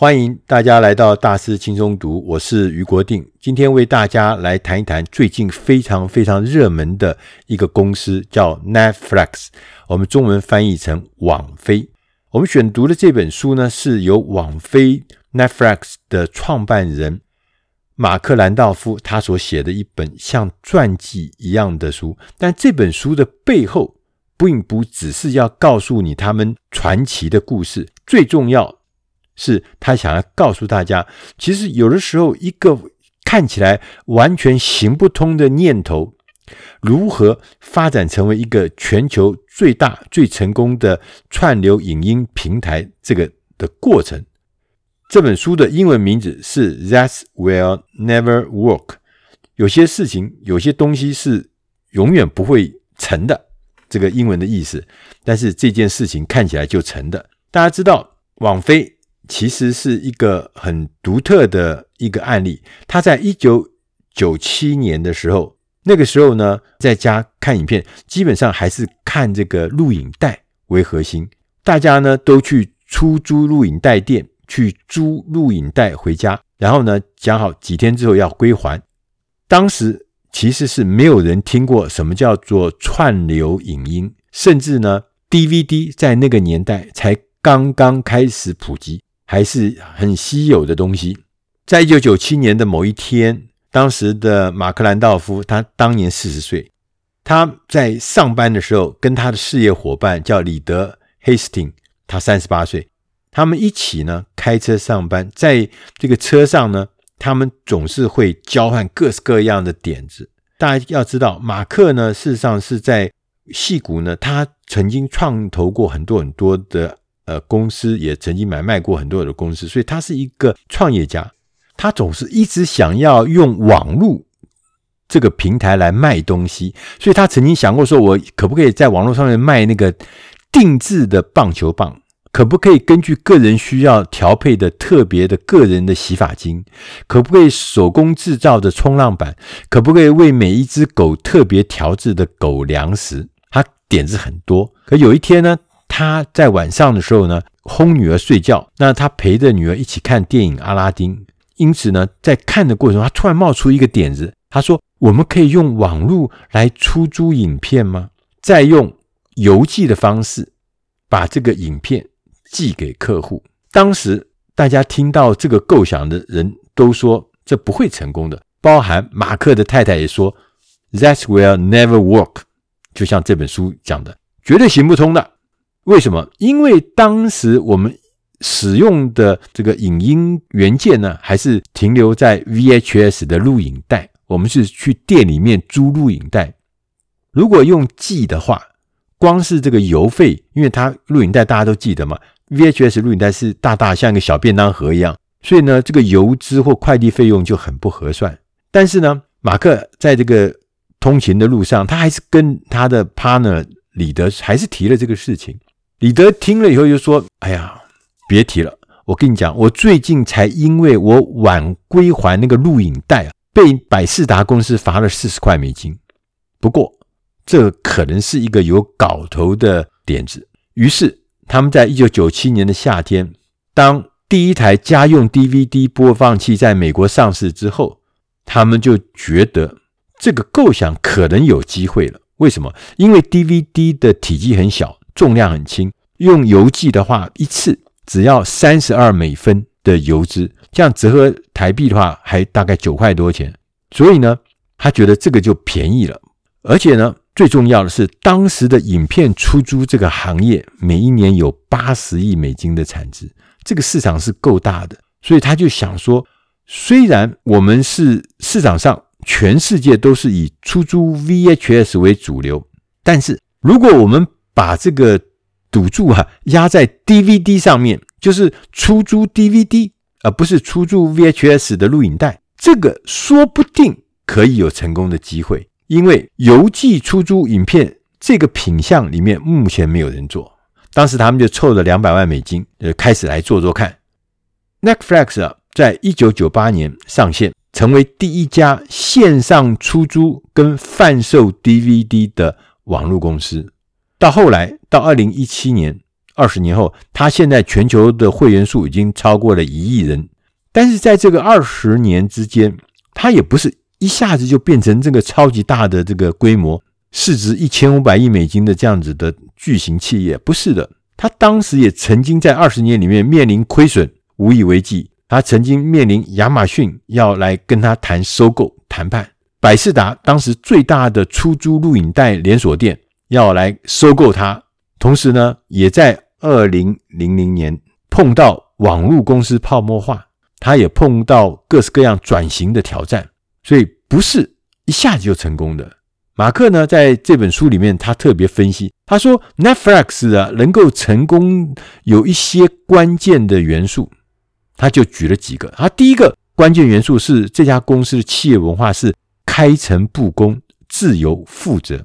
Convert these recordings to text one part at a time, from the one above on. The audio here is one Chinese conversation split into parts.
欢迎大家来到大师轻松读，我是余国定。今天为大家来谈一谈最近非常非常热门的一个公司，叫 Netflix，我们中文翻译成网飞。我们选读的这本书呢，是由网飞 Netflix 的创办人马克兰道夫他所写的一本像传记一样的书。但这本书的背后，并不只是要告诉你他们传奇的故事，最重要。是他想要告诉大家，其实有的时候，一个看起来完全行不通的念头，如何发展成为一个全球最大、最成功的串流影音平台，这个的过程。这本书的英文名字是《"That's Will Never Work》。有些事情，有些东西是永远不会成的，这个英文的意思。但是这件事情看起来就成的。大家知道，网飞。其实是一个很独特的一个案例。他在一九九七年的时候，那个时候呢，在家看影片，基本上还是看这个录影带为核心。大家呢都去出租录影带店，去租录影带回家，然后呢讲好几天之后要归还。当时其实是没有人听过什么叫做串流影音，甚至呢 DVD 在那个年代才刚刚开始普及。还是很稀有的东西。在一九九七年的某一天，当时的马克兰道夫，他当年四十岁，他在上班的时候，跟他的事业伙伴叫李德·黑斯汀，他三十八岁，他们一起呢开车上班，在这个车上呢，他们总是会交换各式各样的点子。大家要知道，马克呢，事实上是在戏谷呢，他曾经创投过很多很多的。呃，公司也曾经买卖过很多的公司，所以他是一个创业家。他总是一直想要用网络这个平台来卖东西，所以他曾经想过说，我可不可以在网络上面卖那个定制的棒球棒？可不可以根据个人需要调配的特别的个人的洗发精？可不可以手工制造的冲浪板？可不可以为每一只狗特别调制的狗粮食？他点子很多。可有一天呢，他在晚上的时候呢，哄女儿睡觉。那他陪着女儿一起看电影《阿拉丁》。因此呢，在看的过程中，他突然冒出一个点子。他说：“我们可以用网络来出租影片吗？再用邮寄的方式把这个影片寄给客户。”当时大家听到这个构想的人都说这不会成功的，包含马克的太太也说：“That will never work。”就像这本书讲的，绝对行不通的。为什么？因为当时我们使用的这个影音元件呢，还是停留在 VHS 的录影带。我们是去店里面租录影带。如果用寄的话，光是这个邮费，因为它录影带大家都记得嘛，VHS 录影带是大大像一个小便当盒一样，所以呢，这个邮资或快递费用就很不合算。但是呢，马克在这个通勤的路上，他还是跟他的 partner 李德还是提了这个事情。李德听了以后就说：“哎呀，别提了！我跟你讲，我最近才因为我晚归还那个录影带啊，被百视达公司罚了四十块美金。不过，这可能是一个有搞头的点子。于是，他们在一九九七年的夏天，当第一台家用 DVD 播放器在美国上市之后，他们就觉得这个构想可能有机会了。为什么？因为 DVD 的体积很小。”重量很轻，用邮寄的话，一次只要三十二美分的邮资，这样折合台币的话，还大概九块多钱。所以呢，他觉得这个就便宜了。而且呢，最重要的是，当时的影片出租这个行业，每一年有八十亿美金的产值，这个市场是够大的。所以他就想说，虽然我们是市场上全世界都是以出租 VHS 为主流，但是如果我们把这个赌注啊压在 DVD 上面，就是出租 DVD，而不是出租 VHS 的录影带。这个说不定可以有成功的机会，因为邮寄出租影片这个品项里面目前没有人做。当时他们就凑了两百万美金，呃，开始来做做看。Netflix 啊，在一九九八年上线，成为第一家线上出租跟贩售 DVD 的网络公司。到后来，到二零一七年，二十年后，它现在全球的会员数已经超过了一亿人。但是在这个二十年之间，它也不是一下子就变成这个超级大的这个规模，市值一千五百亿美金的这样子的巨型企业，不是的。它当时也曾经在二十年里面面临亏损，无以为继。他曾经面临亚马逊要来跟他谈收购谈判，百视达当时最大的出租录影带连锁店要来收购它，同时呢，也在二零零零年碰到网络公司泡沫化，他也碰到各式各样转型的挑战，所以不是一下子就成功的。马克呢，在这本书里面，他特别分析，他说 Netflix 啊能够成功有一些关键的元素。他就举了几个，他第一个关键元素是这家公司的企业文化是开诚布公、自由负责。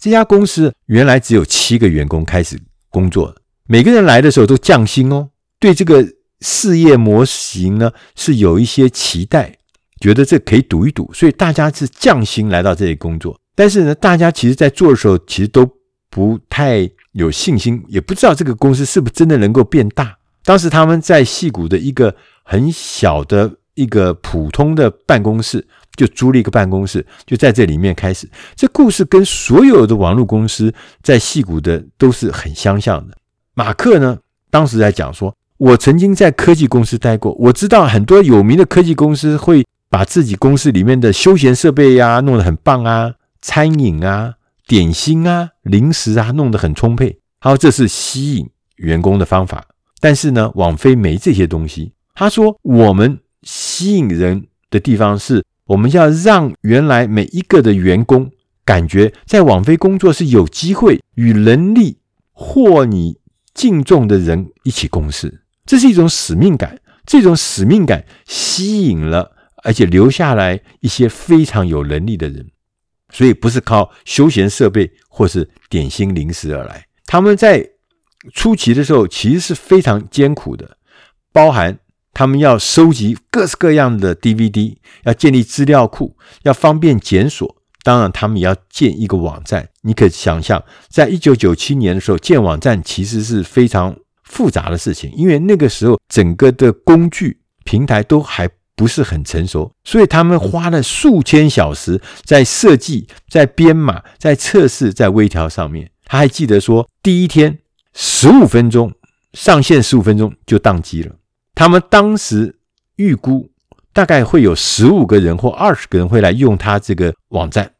这家公司原来只有七个员工开始工作，每个人来的时候都降薪哦，对这个事业模型呢是有一些期待，觉得这可以赌一赌，所以大家是降薪来到这里工作。但是呢，大家其实在做的时候其实都不太有信心，也不知道这个公司是不是真的能够变大。当时他们在矽谷的一个很小的一个普通的办公室，就租了一个办公室，就在这里面开始。这故事跟所有的网络公司在戏谷的都是很相像的。马克呢，当时在讲说，我曾经在科技公司待过，我知道很多有名的科技公司会把自己公司里面的休闲设备呀弄得很棒啊，餐饮啊、点心啊、零食啊弄得很充沛，好，这是吸引员工的方法。但是呢，网飞没这些东西。他说，我们吸引人的地方是，我们要让原来每一个的员工感觉在网飞工作是有机会与能力或你敬重的人一起共事，这是一种使命感。这种使命感吸引了，而且留下来一些非常有能力的人。所以不是靠休闲设备或是点心零食而来，他们在。初期的时候，其实是非常艰苦的，包含他们要收集各式各样的 DVD，要建立资料库，要方便检索。当然，他们也要建一个网站。你可以想象，在一九九七年的时候，建网站其实是非常复杂的事情，因为那个时候整个的工具平台都还不是很成熟，所以他们花了数千小时在设计、在编码、在测试、在微调上面。他还记得说，第一天。十五分钟上线，十五分钟就宕机了。他们当时预估大概会有十五个人或二十个人会来用他这个网站，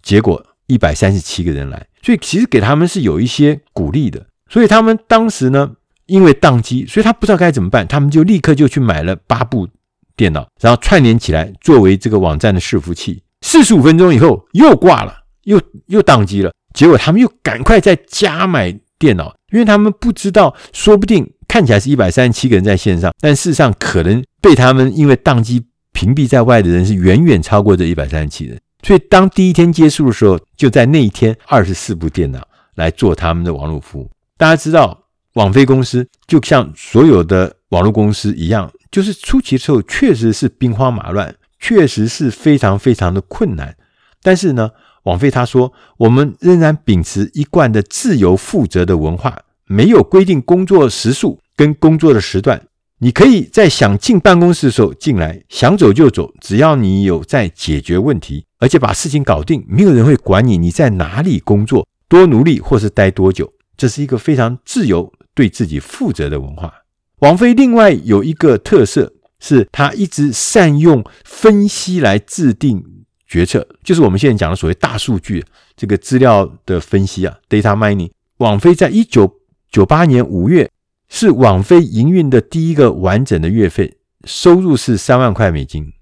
结果一百三十七个人来，所以其实给他们是有一些鼓励的。所以他们当时呢，因为宕机，所以他不知道该怎么办，他们就立刻就去买了八部电脑，然后串联起来作为这个网站的伺服器。四十五分钟以后又挂了，又又宕机了，结果他们又赶快再加买电脑。因为他们不知道，说不定看起来是一百三十七个人在线上，但事实上可能被他们因为宕机屏蔽在外的人是远远超过这一百三十七人。所以当第一天结束的时候，就在那一天二十四部电脑来做他们的网络服务。大家知道，网飞公司就像所有的网络公司一样，就是初期的时候确实是兵荒马乱，确实是非常非常的困难。但是呢，网飞他说：“我们仍然秉持一贯的自由负责的文化，没有规定工作时数跟工作的时段。你可以在想进办公室的时候进来，想走就走，只要你有在解决问题，而且把事情搞定，没有人会管你你在哪里工作、多努力或是待多久。这是一个非常自由、对自己负责的文化。”网飞另外有一个特色是，他一直善用分析来制定。决策就是我们现在讲的所谓大数据，这个资料的分析啊，data mining。网飞在一九九八年五月是网飞营运的第一个完整的月费，收入是三万块美金。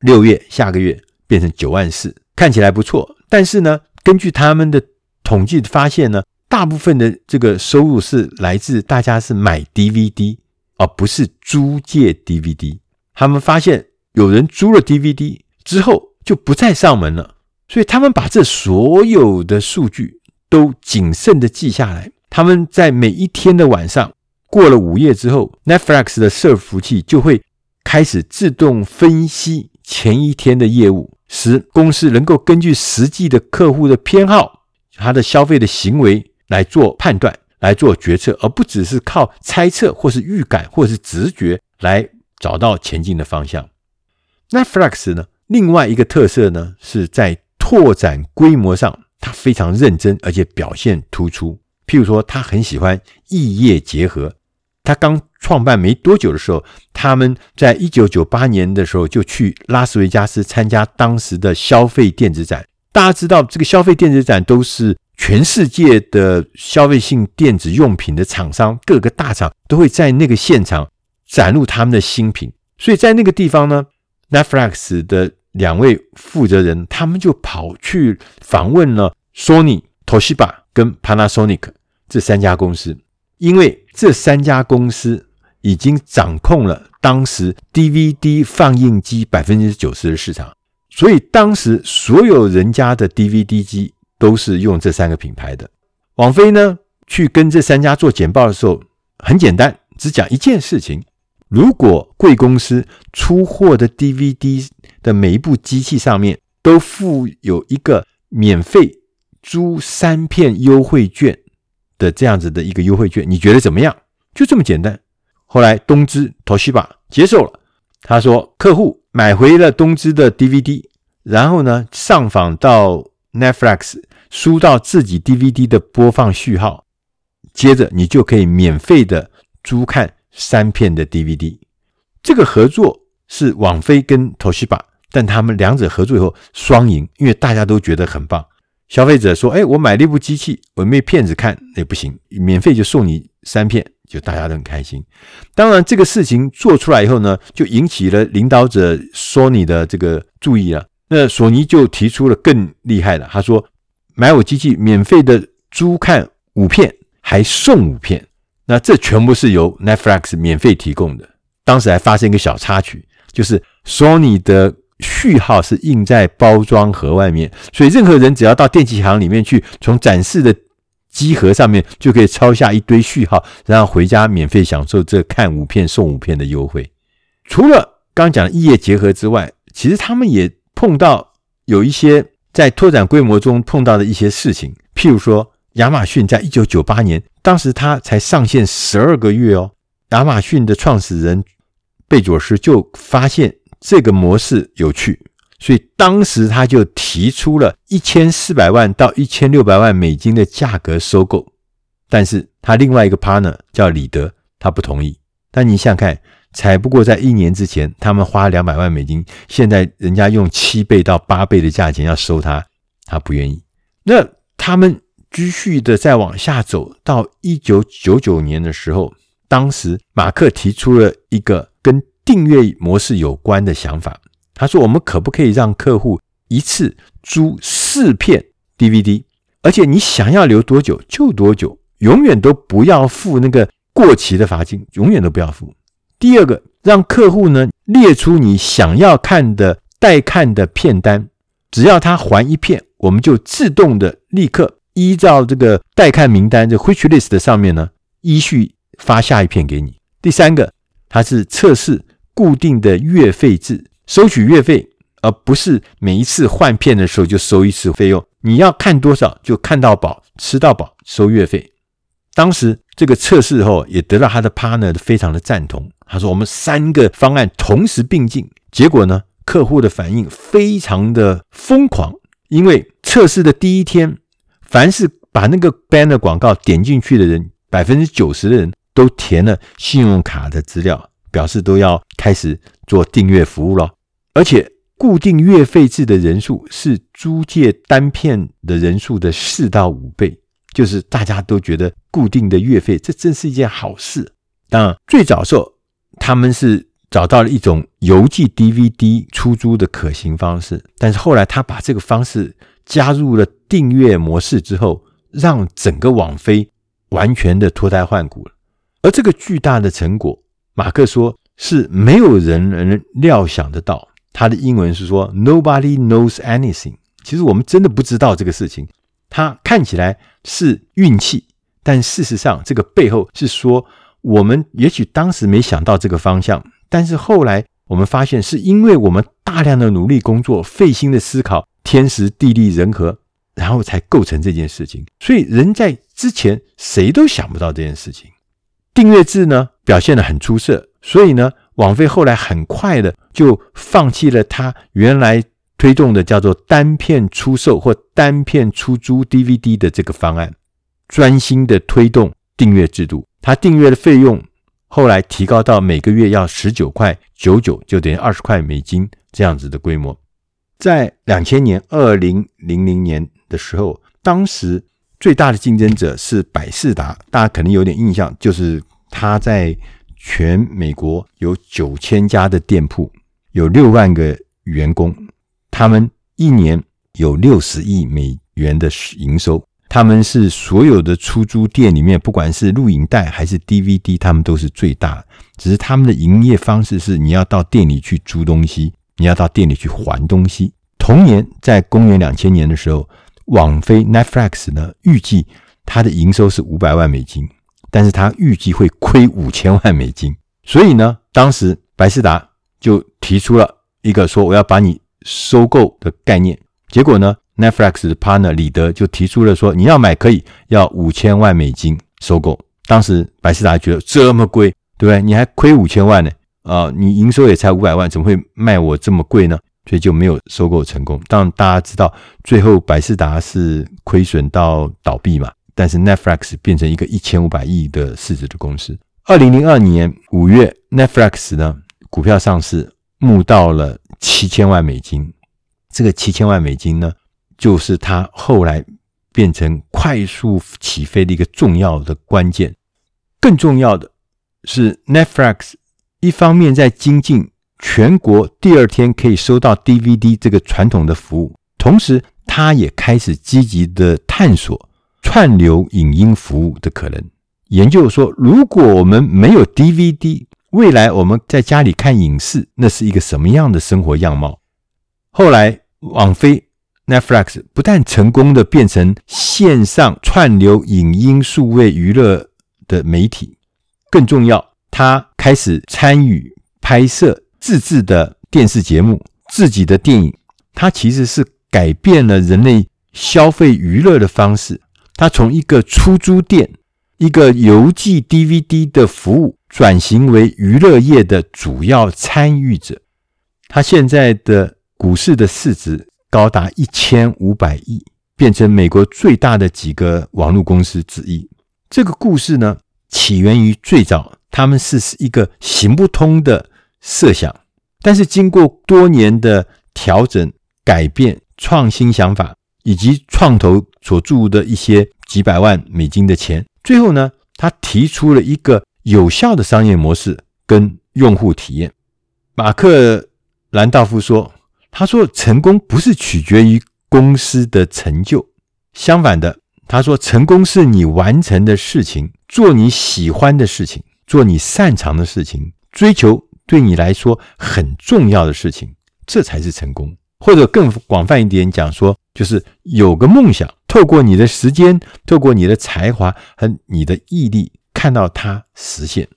六月下个月变成九万四，看起来不错。但是呢，根据他们的统计发现呢，大部分的这个收入是来自大家是买 DVD，而不是租借 DVD。他们发现有人租了 DVD 之后。就不再上门了，所以他们把这所有的数据都谨慎的记下来。他们在每一天的晚上过了午夜之后，Netflix 的伺服器就会开始自动分析前一天的业务，使公司能够根据实际的客户的偏好、他的消费的行为来做判断，来做决策，而不只是靠猜测或是预感或是直觉来找到前进的方向。Netflix 呢，另外一个特色呢，是在拓展规模上，它非常认真，而且表现突出。譬如说，他很喜欢异业结合。他刚创办没多久的时候，他们在一九九八年的时候就去拉斯维加斯参加当时的消费电子展。大家知道，这个消费电子展都是全世界的消费性电子用品的厂商，各个大厂都会在那个现场展露他们的新品。所以在那个地方呢，Netflix 的两位负责人，他们就跑去访问了 Sony、Toshiba 跟 Panasonic 这三家公司。因为这三家公司已经掌控了当时 DVD 放映机百分之九十的市场，所以当时所有人家的 DVD 机都是用这三个品牌的。网飞呢，去跟这三家做简报的时候，很简单，只讲一件事情：如果贵公司出货的 DVD 的每一部机器上面都附有一个免费租三片优惠券。的这样子的一个优惠券，你觉得怎么样？就这么简单。后来东芝 Toshiba 接受了，他说客户买回了东芝的 DVD，然后呢上访到 Netflix，输到自己 DVD 的播放序号，接着你就可以免费的租看三片的 DVD。这个合作是网飞跟 Toshiba，但他们两者合作以后双赢，因为大家都觉得很棒。消费者说：“哎，我买了一部机器，我没片子看，那不行，免费就送你三片，就大家都很开心。当然，这个事情做出来以后呢，就引起了领导者索尼的这个注意了。那索尼就提出了更厉害的，他说：买我机器，免费的租看五片，还送五片。那这全部是由 Netflix 免费提供的。当时还发生一个小插曲，就是索尼的。”序号是印在包装盒外面，所以任何人只要到电器行里面去，从展示的机盒上面就可以抄下一堆序号，然后回家免费享受这看五片送五片的优惠。除了刚讲的异业结合之外，其实他们也碰到有一些在拓展规模中碰到的一些事情，譬如说亚马逊在一九九八年，当时他才上线十二个月哦，亚马逊的创始人贝佐斯就发现。这个模式有趣，所以当时他就提出了一千四百万到一千六百万美金的价格收购，但是他另外一个 partner 叫李德，他不同意。但你想想看，才不过在一年之前，他们花两百万美金，现在人家用七倍到八倍的价钱要收他，他不愿意。那他们继续的再往下走，到一九九九年的时候，当时马克提出了一个跟订阅模式有关的想法，他说：“我们可不可以让客户一次租四片 DVD，而且你想要留多久就多久，永远都不要付那个过期的罚金，永远都不要付。第二个，让客户呢列出你想要看的待看的片单，只要他还一片，我们就自动的立刻依照这个待看名单这 wish list 的上面呢依序发下一片给你。第三个，它是测试。”固定的月费制，收取月费，而不是每一次换片的时候就收一次费用。你要看多少就看到饱，吃到饱，收月费。当时这个测试后也得到他的 partner 非常的赞同。他说：“我们三个方案同时并进，结果呢，客户的反应非常的疯狂。因为测试的第一天，凡是把那个 banner 广告点进去的人，百分之九十的人都填了信用卡的资料。”表示都要开始做订阅服务了，而且固定月费制的人数是租借单片的人数的四到五倍，就是大家都觉得固定的月费，这真是一件好事。当然，最早时候他们是找到了一种邮寄 DVD 出租的可行方式，但是后来他把这个方式加入了订阅模式之后，让整个网飞完全的脱胎换骨了。而这个巨大的成果。马克说：“是没有人能料想得到。”他的英文是说：“Nobody knows anything。”其实我们真的不知道这个事情。它看起来是运气，但事实上，这个背后是说，我们也许当时没想到这个方向，但是后来我们发现，是因为我们大量的努力工作、费心的思考、天时地利人和，然后才构成这件事情。所以，人在之前谁都想不到这件事情。订阅制呢表现得很出色，所以呢，网飞后来很快的就放弃了他原来推动的叫做单片出售或单片出租 DVD 的这个方案，专心的推动订阅制度。他订阅的费用后来提高到每个月要十九块九九，就等于二十块美金这样子的规模。在两千年二零零零年的时候，当时最大的竞争者是百事达，大家可能有点印象，就是他在全美国有九千家的店铺，有六万个员工，他们一年有六十亿美元的营收。他们是所有的出租店里面，不管是录影带还是 DVD，他们都是最大。只是他们的营业方式是，你要到店里去租东西，你要到店里去还东西。同年，在公元两千年的时候，网飞 Netflix 呢，预计它的营收是五百万美金，但是它预计会亏五千万美金。所以呢，当时百事达就提出了一个说我要把你收购的概念。结果呢，Netflix 的 partner 李德就提出了说，你要买可以，要五千万美金收购。当时百事达觉得这么贵，对不对？你还亏五千万呢？啊，你营收也才五百万，怎么会卖我这么贵呢？所以就没有收购成功。当然大家知道，最后百视达是亏损到倒闭嘛。但是 Netflix 变成一个一千五百亿的市值的公司。二零零二年五月，Netflix 呢股票上市，募到了七千万美金。这个七千万美金呢，就是它后来变成快速起飞的一个重要的关键。更重要的是，Netflix 一方面在精进全国第二天可以收到 DVD 这个传统的服务，同时它也开始积极的探索串流影音服务的可能。研究说，如果我们没有 DVD，未来我们在家里看影视，那是一个什么样的生活样貌？后来，网飞 Netflix 不但成功的变成线上串流影音数位娱乐的媒体，更重要，他开始参与拍摄自制的电视节目、自己的电影。它其实是改变了人类消费娱乐的方式。它从一个出租店、一个邮寄 DVD 的服务，转型为娱乐业的主要参与者。他现在的股市的市值。高达一千五百亿，变成美国最大的几个网络公司之一。这个故事呢，起源于最早他们是一个行不通的设想，但是经过多年的调整、改变、创新想法，以及创投所注入的一些几百万美金的钱，最后呢，他提出了一个有效的商业模式跟用户体验。马克兰道夫说。他说：“成功不是取决于公司的成就，相反的，他说成功是你完成的事情，做你喜欢的事情，做你擅长的事情，追求对你来说很重要的事情，这才是成功。或者更广泛一点讲说，就是有个梦想，透过你的时间，透过你的才华和你的毅力，看到它实现。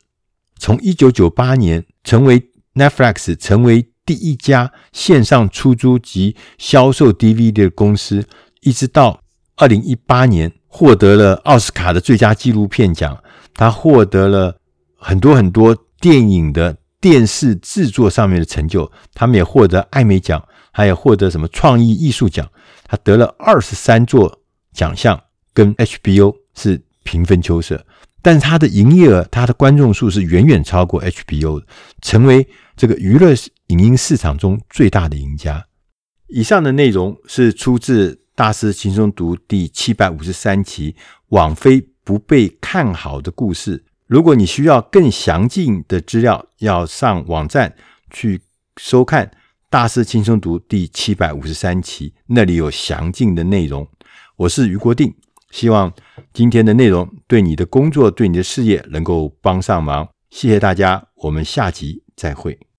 从一九九八年成为 Netflix，成为。”第一家线上出租及销售 DVD 的公司，一直到二零一八年获得了奥斯卡的最佳纪录片奖，他获得了很多很多电影的电视制作上面的成就，他们也获得艾美奖，还有获得什么创意艺术奖，他得了二十三座奖项，跟 HBO 是平分秋色。但是他的营业额、他的观众数是远远超过 HBO 的，成为这个娱乐影音市场中最大的赢家。以上的内容是出自《大师轻松读》第七百五十三期“网飞不被看好的故事”。如果你需要更详尽的资料，要上网站去收看《大师轻松读》第七百五十三期，那里有详尽的内容。我是余国定。希望今天的内容对你的工作、对你的事业能够帮上忙。谢谢大家，我们下集再会。